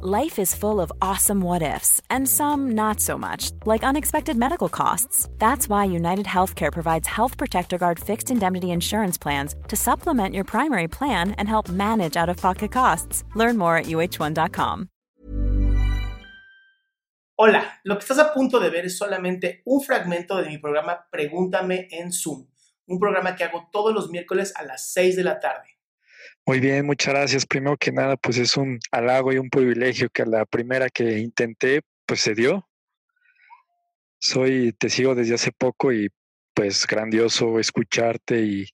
Life is full of awesome what ifs, and some not so much, like unexpected medical costs. That's why United Healthcare provides Health Protector Guard fixed indemnity insurance plans to supplement your primary plan and help manage out of pocket costs. Learn more at uh1.com. Hola, lo que estás a punto de ver es solamente un fragmento de mi programa Pregúntame en Zoom, un programa que hago todos los miércoles a las 6 de la tarde. Muy bien, muchas gracias. Primero que nada, pues es un halago y un privilegio que la primera que intenté, pues se dio. Soy, te sigo desde hace poco y pues grandioso escucharte y,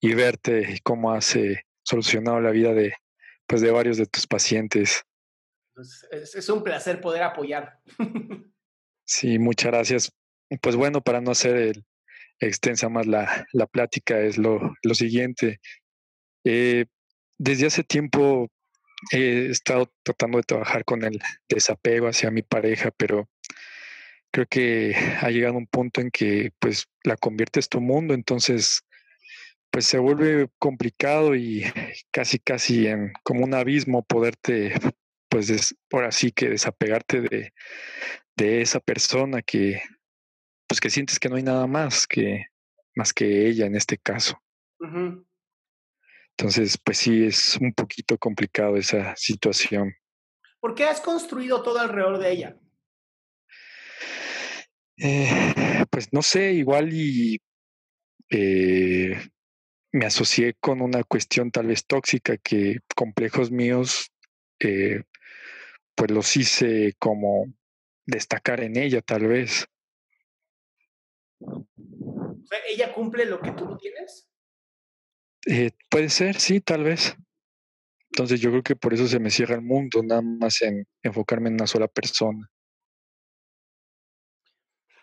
y verte y cómo has eh, solucionado la vida de, pues de varios de tus pacientes. Pues, es, es un placer poder apoyar. Sí, muchas gracias. Pues bueno, para no hacer el, extensa más la, la plática, es lo, lo siguiente. Eh, desde hace tiempo he estado tratando de trabajar con el desapego hacia mi pareja, pero creo que ha llegado un punto en que pues la conviertes tu mundo, entonces pues se vuelve complicado y casi casi en como un abismo poderte pues ahora sí que desapegarte de, de esa persona que pues que sientes que no hay nada más que más que ella en este caso. Ujú. Entonces, pues sí, es un poquito complicado esa situación. ¿Por qué has construido todo alrededor de ella? Eh, pues no sé, igual y eh, me asocié con una cuestión tal vez tóxica que complejos míos, eh, pues los hice como destacar en ella tal vez. O sea, ¿Ella cumple lo que tú no tienes? Eh, puede ser, sí, tal vez. Entonces yo creo que por eso se me cierra el mundo, nada más en enfocarme en una sola persona.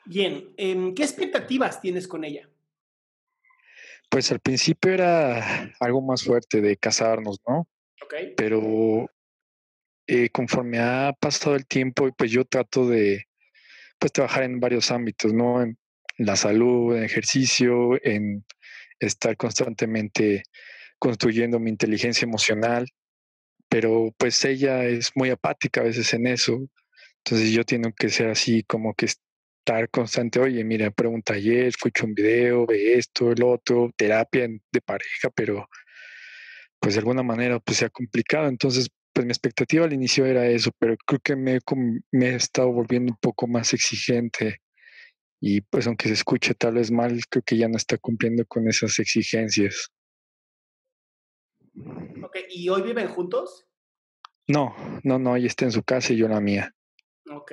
Bien, em, ¿qué expectativas tienes con ella? Pues al principio era algo más fuerte de casarnos, ¿no? ¿Ok? Pero eh, conforme ha pasado el tiempo, pues yo trato de pues trabajar en varios ámbitos, ¿no? En la salud, en ejercicio, en estar constantemente construyendo mi inteligencia emocional, pero pues ella es muy apática a veces en eso, entonces yo tengo que ser así como que estar constante, oye, mira, pregunta ayer, escucho un video, ve esto, el otro, terapia de pareja, pero pues de alguna manera pues se ha complicado, entonces pues mi expectativa al inicio era eso, pero creo que me, me he estado volviendo un poco más exigente y pues aunque se escuche tal vez mal, creo que ya no está cumpliendo con esas exigencias. Ok, ¿y hoy viven juntos? No, no, no, ella está en su casa y yo en la mía. Ok,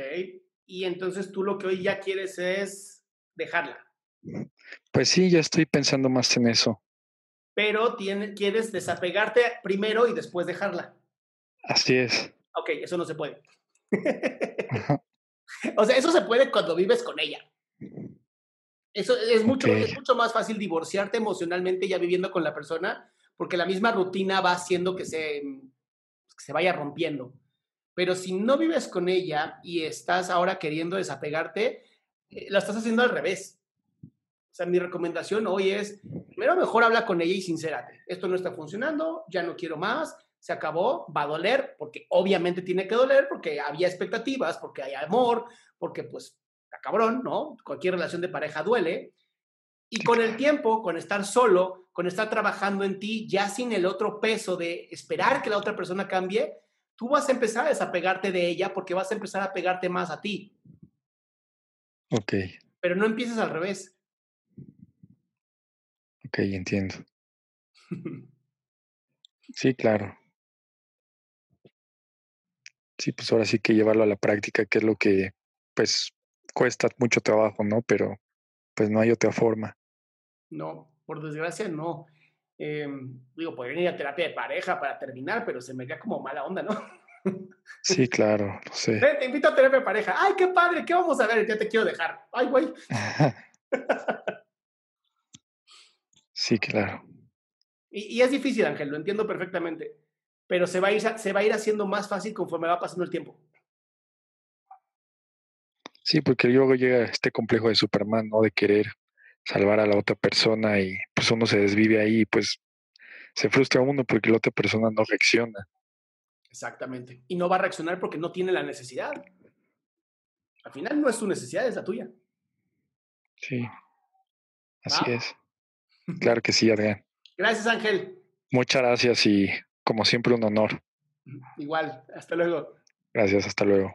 y entonces tú lo que hoy ya quieres es dejarla, Pues sí, ya estoy pensando más en eso. pero tiene- quieres desapegarte primero y después dejarla. Así es. Ok, eso no se puede. O sea, eso se puede cuando vives con ella. Eso es mucho, Ok. es mucho más fácil divorciarte emocionalmente ya viviendo con la persona, porque la misma rutina va haciendo que se, que se vaya rompiendo. Pero si no vives con ella y estás ahora queriendo desapegarte, eh, la estás haciendo al revés. O sea, mi recomendación hoy es, primero mejor habla con ella y sincérate. Esto no está funcionando, ya no quiero más, se acabó, va a doler, porque obviamente tiene que doler, porque había expectativas, porque hay amor, porque pues está cabrón, ¿no? Cualquier relación de pareja duele. Y con el tiempo, con estar solo, con estar trabajando en ti, ya sin el otro peso de esperar que la otra persona cambie, tú vas a empezar a desapegarte de ella porque vas a empezar a pegarte más a ti. Ok, Pero no empieces al revés. ok, entiendo. Sí, claro. Sí, pues ahora sí que llevarlo a la práctica, que es lo que pues cuesta mucho trabajo, ¿no? Pero pues no hay otra forma. No, por desgracia no. Em, digo, podría ir a terapia de pareja para terminar, pero se me veía como mala onda, ¿no? Sí, claro, lo sé. te invito a terapia de pareja. Ay, qué padre, ¿qué vamos a ver? Ya te quiero dejar. Ay, güey. sí, claro. Y, y, es difícil, Ángel, lo entiendo perfectamente, pero se va, a ir, se va a ir haciendo más fácil conforme va pasando el tiempo. Sí, porque luego llega este complejo de Superman, ¿no? De querer salvar a la otra persona y pues uno se desvive ahí y pues se frustra uno porque la otra persona no reacciona. Exactamente. Y no va a reaccionar porque no tiene la necesidad. Al final no es su necesidad, es la tuya. Sí. Así es. Claro que sí, Adrián. Gracias, Ángel. Muchas gracias y como siempre un honor. Igual, hasta luego. Gracias, hasta luego.